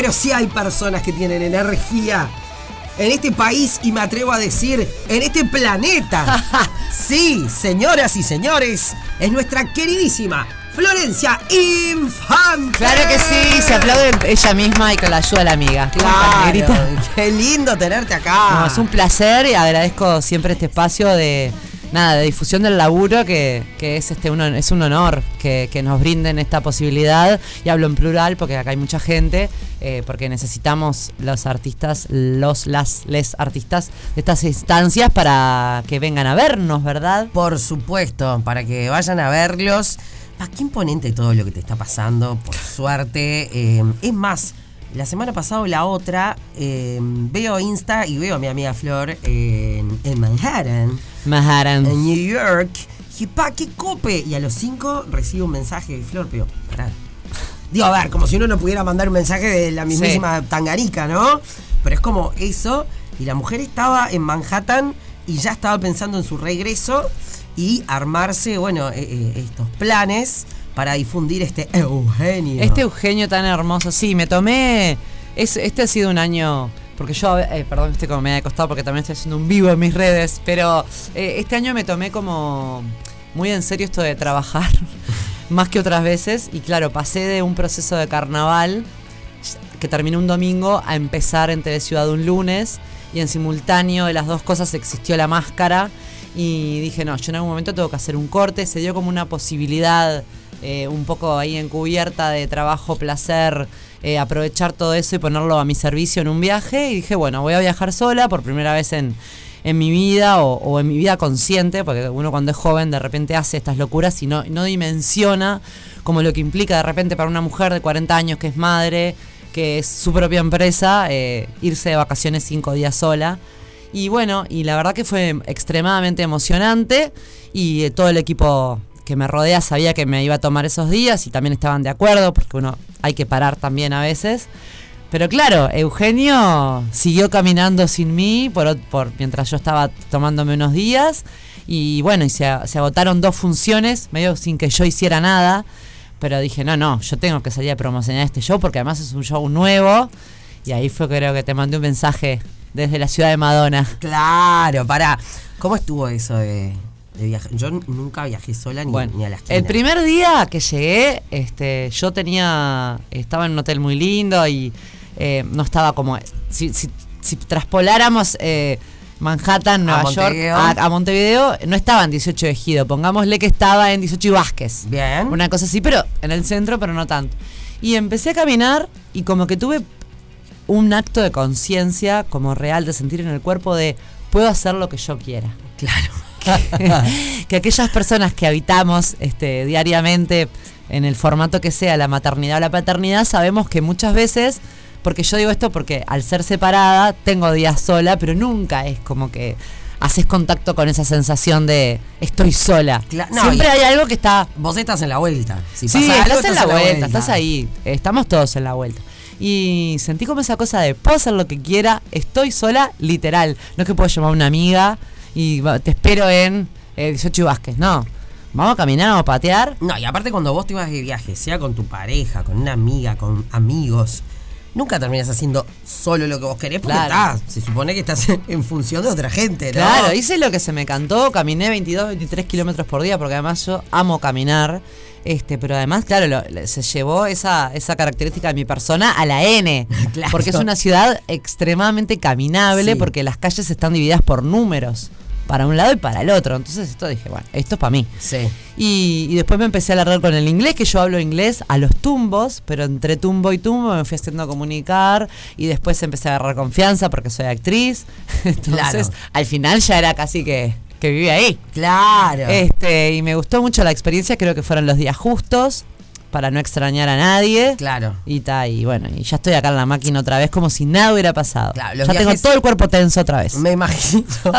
pero sí hay personas que tienen energía en este país y me atrevo a decir, en este planeta. sí, señoras y señores, es nuestra queridísima Florencia Infante. Claro que sí, se aplaude ella misma y con la ayuda de la amiga. Claro, qué lindo tenerte acá. No, es un placer y agradezco siempre este espacio de nada, de difusión del laburo, que, es este uno, es un honor que, nos brinden esta posibilidad. Y hablo en plural porque acá hay mucha gente, eh, porque necesitamos los artistas, los, las, les artistas de estas instancias para que vengan a vernos, ¿verdad? Por supuesto, para que vayan a verlos. Ah, qué imponente todo lo que te está pasando, por suerte. Eh, es más, la semana pasada o la otra, eh, veo Insta y veo a mi amiga Flor en, Manhattan. Manhattan. En New York. Y pa, qué cope. Y a los cinco recibo un mensaje de Flor, pero pará. Digo, a ver, como si uno no pudiera mandar un mensaje de la mismísima tangarica, ¿no? Pero es como eso. Y la mujer estaba en Manhattan y ya estaba pensando en su regreso y armarse, bueno, eh, eh, estos planes para difundir este Eugenio. Este Eugenio tan hermoso, sí, me tomé. este ha sido un año. Porque yo, eh, perdón, estoy como me ha costado porque también estoy haciendo un vivo en mis redes, pero eh, este año me tomé como muy en serio esto de trabajar, más que otras veces, y claro, pasé de un proceso de carnaval que terminó un domingo a empezar en TV Ciudad un lunes, y en simultáneo de las dos cosas existió la máscara, y dije, no, yo en algún momento tengo que hacer un corte, se dio como una posibilidad eh, un poco ahí encubierta de trabajo, placer, eh, aprovechar todo eso y ponerlo a mi servicio en un viaje. Y dije, bueno, voy a viajar sola por primera vez en, mi vida o, en mi vida consciente, porque uno cuando es joven de repente hace estas locuras y no, no dimensiona como lo que implica de repente para una mujer de 40 años que es madre, que es su propia empresa, eh, irse de vacaciones cinco días sola. Y bueno, y la verdad que fue extremadamente emocionante y todo el equipo que me rodea sabía que me iba a tomar esos días y también estaban de acuerdo, porque uno hay que parar también a veces. Pero claro, Eugenio siguió caminando sin mí por, por mientras yo estaba tomándome unos días. Y bueno, y se, agotaron dos funciones, medio sin que yo hiciera nada. Pero dije, no, no, yo tengo que salir a promocionar este show porque además es un show nuevo. Y ahí fue creo que te mandé un mensaje desde la ciudad de Madonna. Claro, para. ¿Cómo estuvo eso de, yo nunca viajé sola ni, a la esquina. El primer día que llegué, este, yo tenía. Estaba en un hotel muy lindo y eh, no estaba como. Si, si, traspoláramos. Eh, Manhattan, Nueva York, a, Montevideo, no estaba en 18 de Ejido, pongámosle que estaba en 18 y Vázquez. Bien. Una cosa así, pero en el centro, pero no tanto. Y empecé a caminar y como que tuve un acto de conciencia como real, de sentir en el cuerpo de puedo hacer lo que yo quiera. Claro. que, aquellas personas que habitamos este, diariamente en el formato que sea, la maternidad o la paternidad, sabemos que muchas veces, porque yo digo esto porque al ser separada tengo días sola, pero nunca es como que haces contacto con esa sensación de estoy sola. Siempre hay algo que está. Vos estás en la vuelta. Si sí, estás, en la, vuelta, estás ahí. Estamos todos en la vuelta. Y sentí como esa cosa de puedo hacer lo que quiera, estoy sola, literal. No es que puedo llamar a una amiga y te espero en 18 eh, Vázquez. No. Vamos a caminar, vamos a patear. No, y aparte cuando vos te vas de viaje, sea con tu pareja, con una amiga, con amigos, nunca terminas haciendo solo lo que vos querés porque claro. se supone que estás en, función de otra gente, ¿no? Claro, hice lo que se me cantó, caminé 22, 23 kilómetros por día porque además yo amo caminar. Este, pero además, claro, se llevó esa, esa característica de mi persona a la N. Porque es una ciudad extremadamente caminable, porque las calles están divididas por números para un lado y para el otro. Entonces esto dije, bueno, esto es para mí. Sí. Y, después me empecé a alargar con el inglés, que yo hablo inglés a los tumbos, pero entre tumbo y tumbo me fui haciendo comunicar y después empecé a agarrar confianza porque soy actriz. Entonces, al final ya era casi que que vivía ahí. Claro. Este, y me gustó mucho la experiencia, creo que fueron los días justos para no extrañar a nadie. Claro. Y ta, y bueno, y ya estoy acá en la máquina otra vez como si nada hubiera pasado. Claro, ya tengo todo el cuerpo tenso otra vez. Me imagino.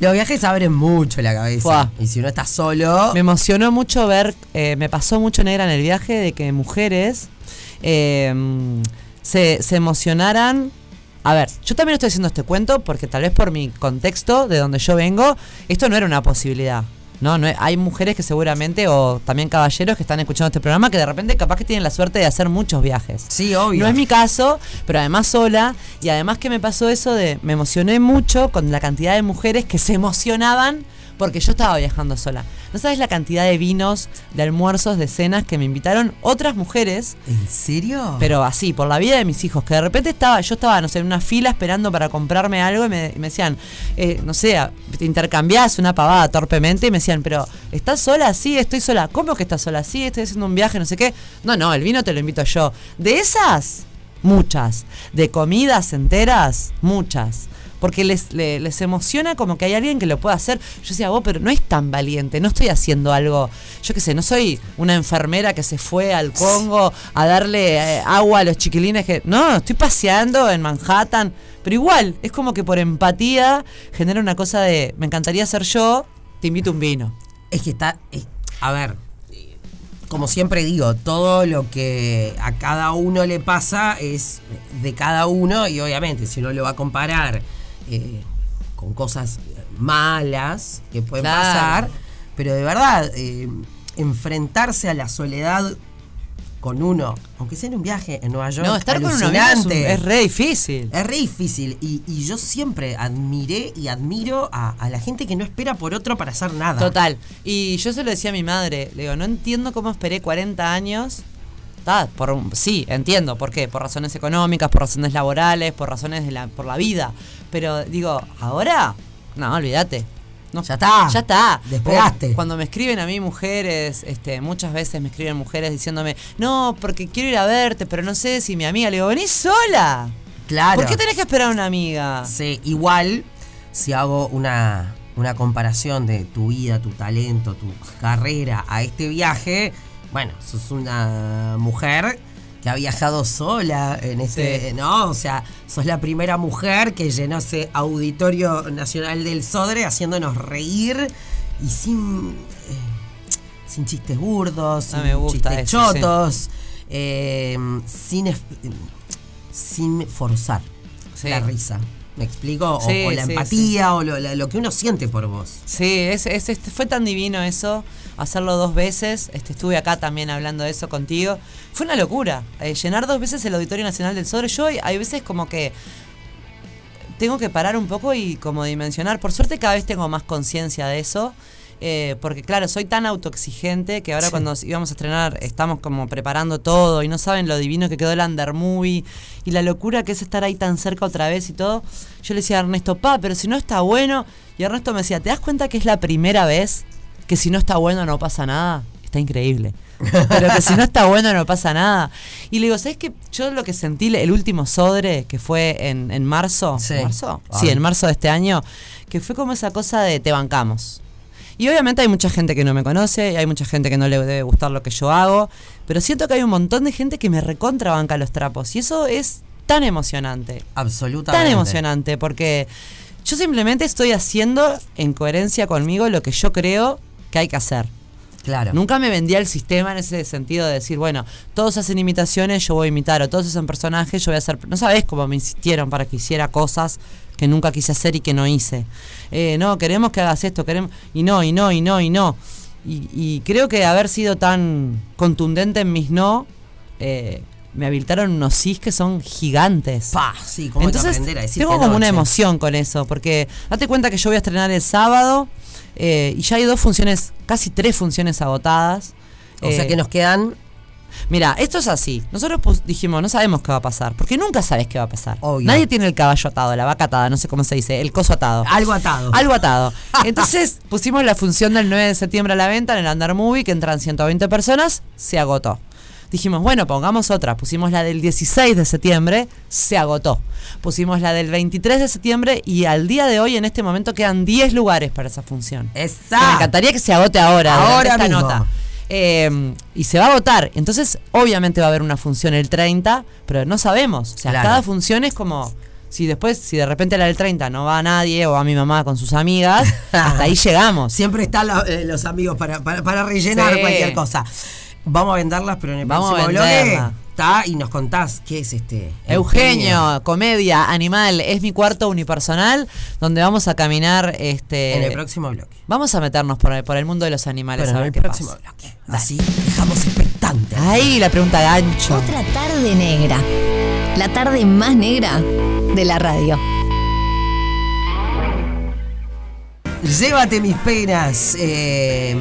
los viajes abren mucho la cabeza. Y si uno está solo. Me emocionó mucho ver, eh, me pasó mucho negra en el viaje de que mujeres eh, se, se emocionaran a ver, yo también estoy haciendo este cuento porque tal vez por mi contexto, de donde yo vengo, esto no era una posibilidad. No, no hay mujeres que seguramente, o también caballeros que están escuchando este programa, que de repente capaz que tienen la suerte de hacer muchos viajes. Sí, obvio. No es mi caso, pero además sola, y además que me pasó eso de, me emocioné mucho con la cantidad de mujeres que se emocionaban porque yo estaba viajando sola. No sabes la cantidad de vinos, de almuerzos, de cenas que me invitaron otras mujeres. ¿En serio? Pero así, por la vida de mis hijos, que de repente estaba, yo estaba, no sé, en una fila esperando para comprarme algo y me, decían, eh, no sé, te intercambiás una pavada torpemente y me decían, pero ¿estás sola? Sí, estoy sola. ¿Cómo que estás sola? Sí, estoy haciendo un viaje, no sé qué. No, no, el vino te lo invito yo. De esas, muchas. De comidas enteras, muchas porque les, les, emociona como que hay alguien que lo pueda hacer. Yo decía, vos, pero no es tan valiente, no estoy haciendo algo, yo qué sé, no soy una enfermera que se fue al Congo a darle eh, agua a los chiquilines que... No, estoy paseando en Manhattan, pero igual, es como que por empatía genera una cosa de, me encantaría ser yo, te invito un vino. Es que está, a ver, como siempre digo, todo lo que a cada uno le pasa es de cada uno y obviamente si uno lo va a comparar eh, con cosas malas que pueden pasar, pero de verdad, eh, enfrentarse a la soledad con uno, aunque sea en un viaje en Nueva York, no, estar con uno es, re difícil. Es re difícil. Y, yo siempre admiré y admiro a, la gente que no espera por otro para hacer nada. Total. Y yo se lo decía a mi madre, le digo, no entiendo cómo esperé 40 años por, sí, entiendo, ¿por qué? Por razones económicas, por razones laborales, por razones de la, por la vida. Pero digo, ¿ahora? No, olvídate. No, ya está. Ya está. Despegaste. Cuando me escriben a mí mujeres, este, muchas veces me escriben mujeres diciéndome, no, porque quiero ir a verte, pero no sé si mi amiga. Le digo, venís sola. Claro. ¿Por qué tenés que esperar a una amiga? Sí, igual, si hago una, una comparación de tu vida, tu talento, tu carrera a este viaje, bueno, sos una mujer que ha viajado sola en este, ¿no? O sea, sos la primera mujer que llenó ese auditorio nacional del Sodre haciéndonos reír y sin, eh, sin chistes burdos, ah, sin chistes chotos, eh, sin, sin forzar la risa. ¿Me explico? o, la empatía o lo, que uno siente por vos. Sí, es, es, fue tan divino eso hacerlo dos veces. Este, estuve acá también hablando de eso contigo. Fue una locura. Eh, llenar dos veces el Auditorio Nacional del Sodre. Yo hay veces como que tengo que parar un poco y como dimensionar. Por suerte cada vez tengo más conciencia de eso. Eh, porque claro, soy tan autoexigente que ahora cuando íbamos a estrenar estamos como preparando todo y no saben lo divino que quedó el Under Movie y la locura que es estar ahí tan cerca otra vez y todo. Yo le decía a Ernesto, pa, pero si no está bueno. Y Ernesto me decía, ¿te das cuenta que es la primera vez que si no está bueno no pasa nada, está increíble. Pero que si no está bueno no pasa nada. Y le digo, ¿sabes qué? Yo lo que sentí el último Sodre, que fue en, en marzo. Sí. ¿Marzo? Sí, en marzo de este año, que fue como esa cosa de te bancamos. Y obviamente hay mucha gente que no me conoce, y hay mucha gente que no le debe gustar lo que yo hago, pero siento que hay un montón de gente que me recontrabanca los trapos. Y eso es tan emocionante. Absolutamente. Tan emocionante, porque yo simplemente estoy haciendo en coherencia conmigo lo que yo creo que hay que hacer. Claro. Nunca me vendía el sistema en ese sentido de decir, bueno, todos hacen imitaciones, yo voy a imitar, o todos hacen personajes, yo voy a hacer. No sabes cómo me insistieron para que hiciera cosas que nunca quise hacer y que no hice. Eh, no, queremos que hagas esto, queremos. Y no, y no, y no, y no. Y, creo que haber sido tan contundente en mis no. Eh, me habilitaron unos sis que son gigantes. Pa, sí, ¿cómo Entonces, a decir tengo como una emoción con eso, porque date cuenta que yo voy a estrenar el sábado eh, y ya hay dos funciones, casi tres funciones agotadas. O sea eh, que nos quedan. Mira, esto es así. Nosotros dijimos, no sabemos qué va a pasar, porque nunca sabes qué va a pasar. Nadie tiene el caballo atado, la vaca atada, no sé cómo se dice, el coso atado. Algo atado. Algo atado. Entonces pusimos la función del 9 de septiembre a la venta en el Under Movie, que entran 120 personas, se agotó. Dijimos, bueno, pongamos otra. Pusimos la del 16 de septiembre, se agotó. Pusimos la del 23 de septiembre y al día de hoy, en este momento, quedan 10 lugares para esa función. Exacto. Me encantaría que se agote ahora. Ahora esta nota. Eh, y se va a agotar. Entonces, obviamente va a haber una función el 30, pero no sabemos. O sea, cada función es como si después, si de repente la del 30 no va a nadie o a mi mamá con sus amigas, hasta ahí llegamos. Siempre están eh, los amigos para, para, rellenar cualquier cosa. Vamos a venderlas, pero en el próximo bloque Está, y nos contás qué es este. Eugenio, comedia, animal, es mi cuarto unipersonal, donde vamos a caminar este. En el próximo bloque. Vamos a meternos por el, por el mundo de los animales. Bueno, a ver en el qué próximo pasa. bloque. Así dejamos expectantes. Ahí la pregunta gancho. Otra tarde negra. La tarde más negra de la radio. Llévate mis penas. Eh,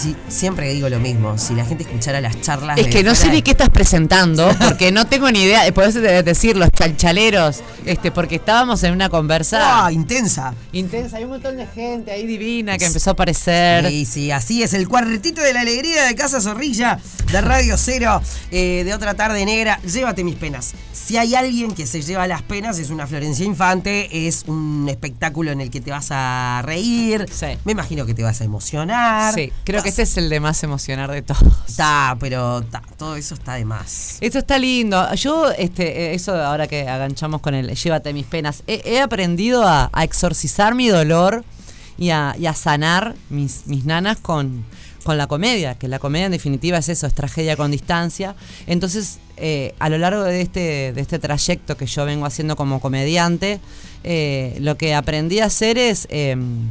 si- siempre digo lo mismo. Si la gente escuchara las charlas. Es de que no sé fuera ni de- qué estás presentando, porque no tengo ni idea. Podés de- decir los chalchaleros, este, porque estábamos en una conversa Ah, intensa. intensa. Hay un montón de gente ahí divina que empezó a aparecer. Sí, sí, así es. El cuartetito de la alegría de Casa Zorrilla, de Radio Cero, eh, de otra tarde negra. Llévate mis penas. Si hay alguien que se lleva las penas, es una Florencia Infante. Es un espectáculo en el que te vas a reír. Sí. Me imagino que te vas a emocionar. Sí, creo que este es el de más emocionar de todos. Está, pero ta, todo eso está de más. Esto está lindo. Yo, este, eh, eso ahora que aganchamos con el llévate mis penas, he, he aprendido a, a exorcizar mi dolor y a, y a sanar mis, mis nanas con, con la comedia, que la comedia en definitiva es eso, es tragedia con distancia. Entonces, eh, a lo largo de este, de este trayecto que yo vengo haciendo como comediante, eh, lo que aprendí a hacer es... em,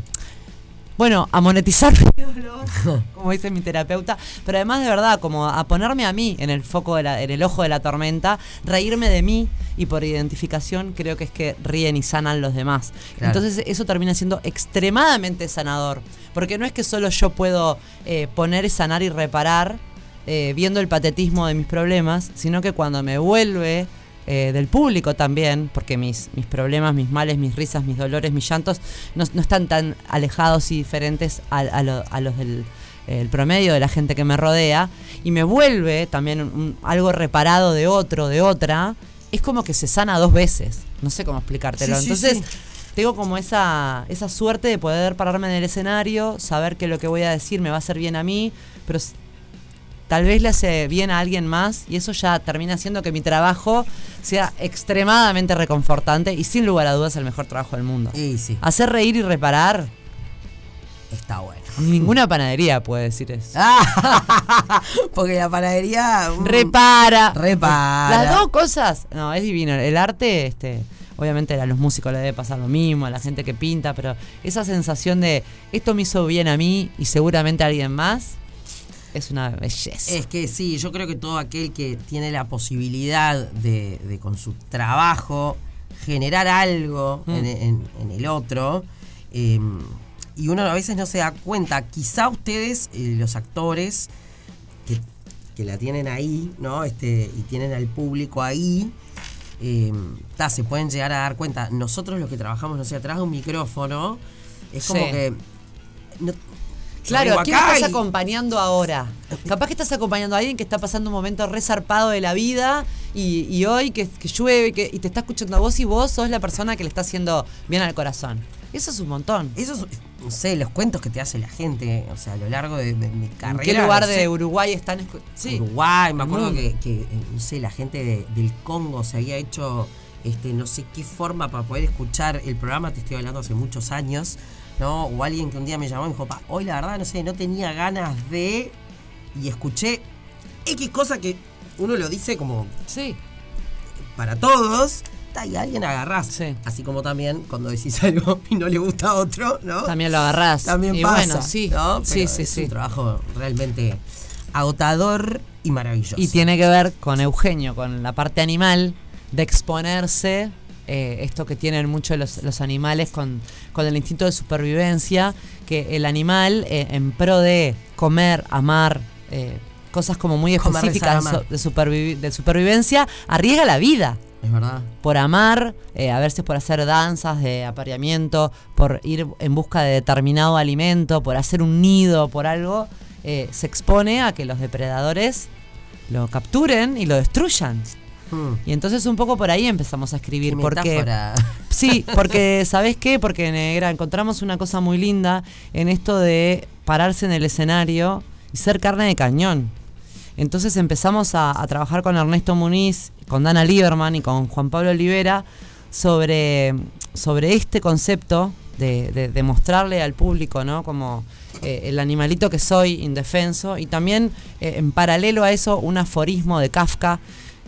bueno, a monetizar mi dolor, como dice mi terapeuta, pero además de verdad, como a ponerme a mí en el foco, de la- en el ojo de la tormenta, reírme de mí y por identificación creo que es que ríen y sanan los demás. Claro. Entonces eso termina siendo extremadamente sanador, porque no es que solo yo puedo eh, poner, sanar y reparar eh, viendo el patetismo de mis problemas, sino que cuando me vuelve eh, del público también, porque mis, mis problemas, mis males, mis risas, mis dolores, mis llantos no, no están tan alejados y diferentes a, a lo- a los del el promedio de la gente que me rodea, y me vuelve también un- un- algo reparado de otro, de otra, es como que se sana dos veces. No sé cómo explicártelo. Sí, Entonces, sí. tengo como esa, esa suerte de poder pararme en el escenario, saber que lo que voy a decir me va a hacer bien a mí, pero tal vez le hace bien a alguien más y eso ya termina haciendo que mi trabajo sea extremadamente reconfortante y sin lugar a dudas el mejor trabajo del mundo. Y sí, Hacer reír y reparar, está bueno. ninguna panadería puede decir eso. Ah, porque la panadería. mm, Repara. Repara. Las dos cosas. No, es divino. El arte, este, obviamente a los músicos les debe pasar lo mismo, a la gente que pinta, pero esa sensación de esto me hizo bien a mí y seguramente a alguien más, es una belleza. Es que sí, yo creo que todo aquel que tiene la posibilidad de, de con su trabajo generar algo Mm. en, en- en el otro, eh, y uno a veces no se da cuenta, quizá ustedes, eh, los actores, que, que la tienen ahí, ¿no? Este, y tienen al público ahí, eh, ta, se pueden llegar a dar cuenta. Nosotros los que trabajamos, no sé, atrás de un micrófono, es como Sí. que... no- Claro, ¿a quién estás acompañando ahora? Capaz que estás acompañando a alguien que está pasando un momento resarpado de la vida y, y hoy que, que llueve que, y te está escuchando a vos y vos sos la persona que le está haciendo bien al corazón. Eso es un montón. Eso es, no sé, los cuentos que te hace la gente, o sea, a lo largo de, de mi ¿En carrera. qué lugar no de sé, Uruguay están? Sí. Uruguay, me acuerdo mundo. que, que, eh, no sé, la gente de- del Congo se había hecho, este, no sé qué forma para poder escuchar el programa, te estoy hablando hace muchos años, ¿no? O alguien que un día me llamó y me dijo, pa, hoy la verdad, no sé, no tenía ganas de... Y escuché X cosa que uno lo dice como Sí. para todos, y a alguien agarrás. Sí. Así como también cuando decís algo y no le gusta a otro, ¿no? También lo agarrás. También y pasa. bueno, sí. ¿no? sí, sí, es sí. un trabajo realmente agotador y maravilloso. Y tiene que ver con Eugenio, con la parte animal, de exponerse, eh, esto que tienen muchos los, los animales con, con el instinto de supervivencia, que el animal, eh, en pro de comer, amar, eh, cosas como muy específicas rezar, de, supervivi- de supervivencia, arriesga la vida. Es verdad. por amar, eh, a veces por hacer danzas de apareamiento, por ir en busca de determinado alimento, por hacer un nido, por algo, eh, se expone a que los depredadores lo capturen y lo destruyan. Hmm. Y entonces un poco por ahí empezamos a escribir, Qué porque metáfora. Sí, porque ¿sabés qué? Porque negra, encontramos una cosa muy linda en esto de pararse en el escenario y ser carne de cañón. Entonces empezamos a, a trabajar con Ernesto Muniz, con Dana Lieberman y con Juan Pablo Olivera sobre, sobre este concepto de, de- de mostrarle al público, ¿no? Como eh, el animalito que soy, indefenso, y también eh, en paralelo a eso un aforismo de Kafka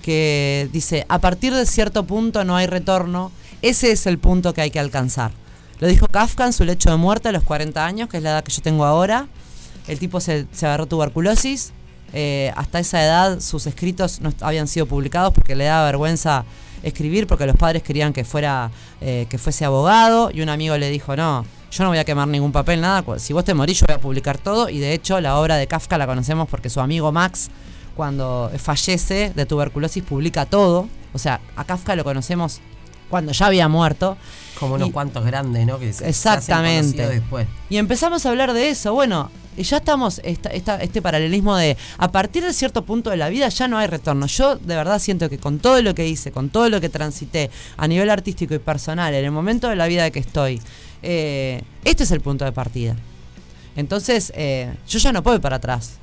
que dice, a partir de cierto punto no hay retorno, ese es el punto que hay que alcanzar. Lo dijo Kafka en su lecho de muerte a los 40 años, que es la edad que yo tengo ahora. El tipo se, se agarró tuberculosis. Eh, hasta esa edad sus escritos no habían sido publicados porque le daba vergüenza escribir, porque los padres querían que, fuera, eh, que fuese abogado. Y un amigo le dijo, no, yo no voy a quemar ningún papel, nada. Si vos te morís, yo voy a publicar todo. Y de hecho, la obra de Kafka la conocemos porque su amigo Max, cuando fallece de tuberculosis, publica todo. O sea, a Kafka lo conocemos cuando ya había muerto. Como unos cuantos grandes, ¿no? Que se, exactamente. después. Y empezamos a hablar de eso. Bueno, ya estamos, este paralelismo de a partir de cierto punto de la vida ya no hay retorno. Yo de verdad siento que con todo lo que hice, con todo lo que transité a nivel artístico y personal, en el momento de la vida de que estoy, eh, este es el punto de partida. Entonces, eh, yo ya no puedo ir para atrás.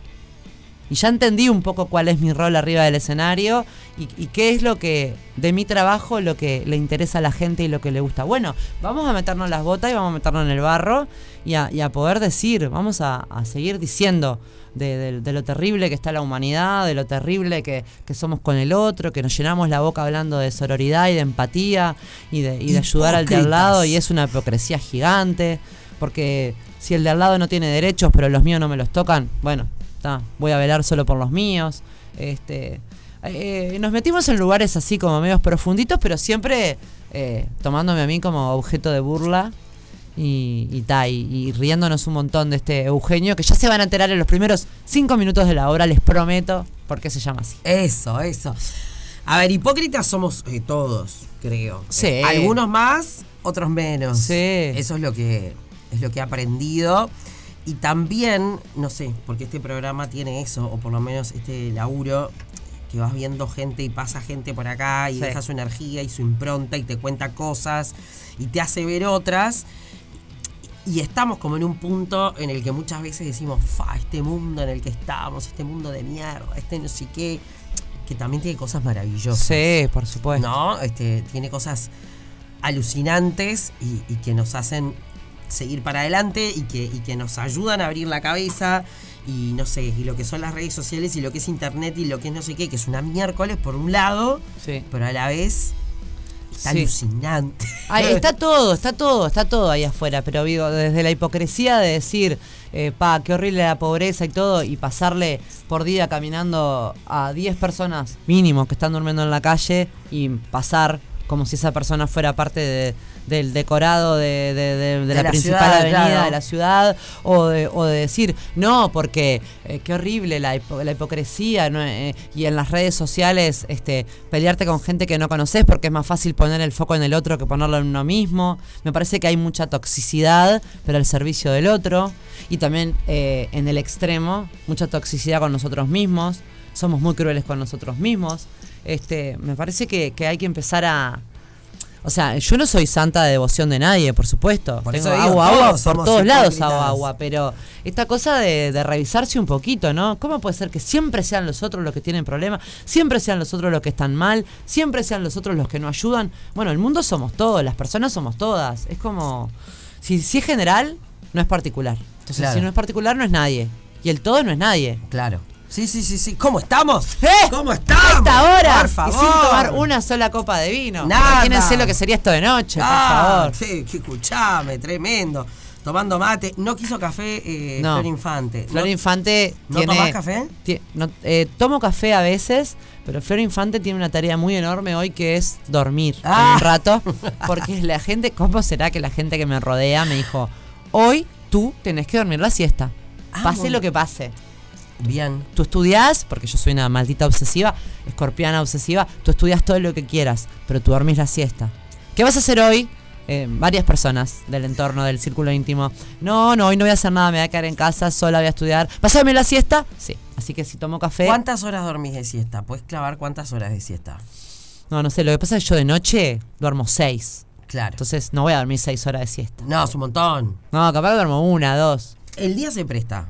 Y ya entendí un poco cuál es mi rol arriba del escenario y, qué es lo que, de mi trabajo, lo que le interesa a la gente y lo que le gusta. Bueno, vamos a meternos las botas y vamos a meternos en el barro y a, poder decir, vamos a, seguir diciendo de, lo terrible que está la humanidad, de lo terrible que, somos con el otro, que nos llenamos la boca hablando de sororidad y de empatía y de, y de ayudar al de al lado y es una hipocresía gigante, porque si el de al lado no tiene derechos pero los míos no me los tocan, bueno, voy a velar solo por los míos. Este, eh, nos metimos en lugares así como medios profunditos, pero siempre eh, tomándome a mí como objeto de burla y, y, riéndonos un montón de este Eugenio, que ya se van a enterar en los primeros cinco minutos de la obra, les prometo, porque se llama así. Eso, eso. A ver, hipócritas somos eh, todos, creo. Sí. algunos más, otros menos. Sí. Eso es lo que es lo que he aprendido. Y también, no sé, porque este programa tiene eso, o por lo menos este laburo, que vas viendo gente y pasa gente por acá y deja su energía y su impronta y te cuenta cosas y te hace ver otras. Y estamos como en un punto en el que muchas veces decimos, fa, este mundo en el que estamos, este mundo de mierda, este no sé qué, que también tiene cosas maravillosas. Sí, por supuesto. ¿No? Este, tiene cosas alucinantes y que nos hacen seguir para adelante y que, y que nos ayudan a abrir la cabeza y no sé, y lo que son las redes sociales y lo que es internet y lo que es no sé qué, que es una miércoles por un lado, pero a la vez está alucinante. está todo, está todo, está todo ahí afuera, pero digo, desde la hipocresía de decir, eh, pa, qué horrible la pobreza y todo, y pasarle por día caminando a 10 personas mínimo que están durmiendo en la calle y pasar como si esa persona fuera parte de, del decorado de, la, principal avenida de la ciudad o de, o de decir, no, porque eh, qué horrible la, la hipocresía eh, y en las redes sociales este, pelearte con gente que no conoces porque es más fácil poner el foco en el otro que ponerlo en uno mismo. Me parece que hay mucha toxicidad, pero al servicio del otro. Y también eh, en el extremo, mucha toxicidad con nosotros mismos. Somos muy crueles con nosotros mismos. Este, me parece que hay que empezar a, o sea, yo no soy santa de devoción de nadie, por supuesto. Tengo agua, agua, por todos lados hago agua, pero esta cosa de, revisarse un poquito, ¿no? ¿Cómo puede ser que siempre sean los otros los que tienen problemas, siempre sean los otros los que están mal, siempre sean los otros los que no ayudan? Bueno, el mundo somos todos, las personas somos todas. Es como, si, si es general, no es particular. Entonces, si no es particular, no es nadie. Y el todo no es nadie. Claro. Sí, sí, sí, sí. ¿Cómo estamos? ¿Eh? ¿Cómo estamos? A esta hora. Por favor. Y sin tomar una sola copa de vino. Nada. Imagínense lo que sería esto de noche, por favor. Sí, que escuchame, tremendo. Tomando mate. No quiso café eh, Flor Infante. Flor Infante. ¿No tomás café? Eh, tomo café a veces, pero Flor Infante tiene una tarea muy enorme hoy que es dormir ah. un rato. Porque la gente, ¿cómo será que la gente que me rodea me dijo, hoy tú tenés que dormir la siesta? Ah, pase lo que pase. Bien. Tú estudias, porque yo soy una maldita obsesiva, escorpiana obsesiva, tú estudias todo lo que quieras, pero tú dormís la siesta. ¿Qué vas a hacer hoy? Eh, varias personas del entorno, del círculo íntimo. No, no, hoy no voy a hacer nada, me voy a quedar en casa, sola voy a estudiar. ¿Vas a dormir la siesta? Sí. Así que si tomo café. ¿Cuántas horas dormís de siesta? ¿Puedes clavar cuántas horas de siesta? No, no sé, lo que pasa es que yo de noche duermo seis. Claro. Entonces no voy a dormir seis horas de siesta. No, es un montón. No, capaz que duermo una, dos. El día se presta.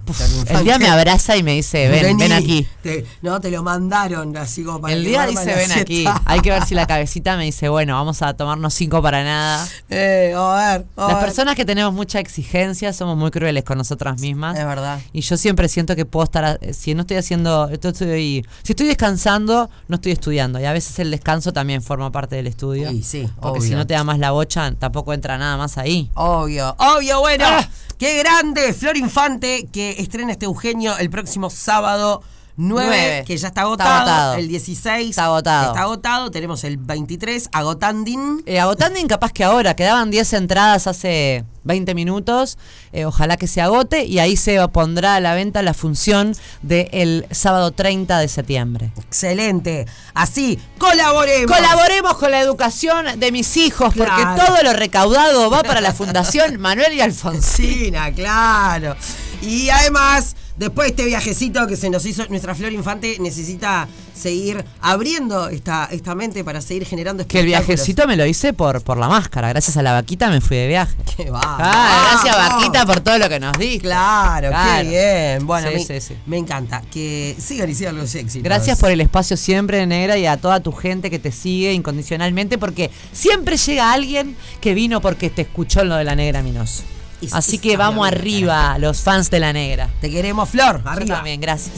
El día me abraza y me dice, ven, Vení, ven aquí. te- no, te lo mandaron así como para El día dice, ven aquí. siesta". Hay que ver si la cabecita me dice, bueno, vamos a tomarnos cinco para nada. Eh, a ver, a Las ver. personas que tenemos mucha exigencia somos muy crueles con nosotras mismas. Es verdad. Y yo siempre siento que puedo estar, a- si no estoy haciendo, esto estoy, si estoy descansando, no estoy estudiando. Y a veces el descanso también forma parte del estudio. Sí, sí, Porque obvio. si no te da más la bocha, tampoco entra nada más ahí. Obvio, obvio, bueno. Ah. Qué grande, Flor Infante, que estrena este Eugenio el próximo sábado 9, Nueve. que ya está Está agotado. agotado. El 16 Está agotado. Está agotado. Tenemos el 23, agotandin. Eh, agotando incapaz que ahora, quedaban 10 entradas hace 20 minutos, eh, ojalá que se agote y ahí se pondrá a la venta la función del sábado 30 de septiembre. Excelente. Así, colaboremos. Colaboremos con la educación de mis hijos porque todo lo recaudado va para la Fundación Manuel y Alfonsín. Cina, claro. Y además, después de este viajecito que se nos hizo, nuestra Flor Infante necesita seguir abriendo esta, esta mente para seguir generando Que el viajecito me lo hice por, por la máscara. Gracias a la vaquita me fui de viaje. Qué va. Ah, gracias vaquita por todo lo que nos diste. Claro, Claro. qué bien. Bueno, Sí, sí, sí. me encanta. Que sigan y sigan los éxitos. Gracias por el espacio siempre, Negra, y a toda tu gente que te sigue incondicionalmente, porque siempre llega alguien que vino porque te escuchó lo de la Negra Minoso. Es- Así es que vamos arriba, los fans de la Negra. Te queremos, Flor. Arriba. también, gracias.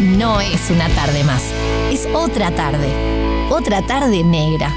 No es una tarde más, es otra tarde. Otra tarde negra.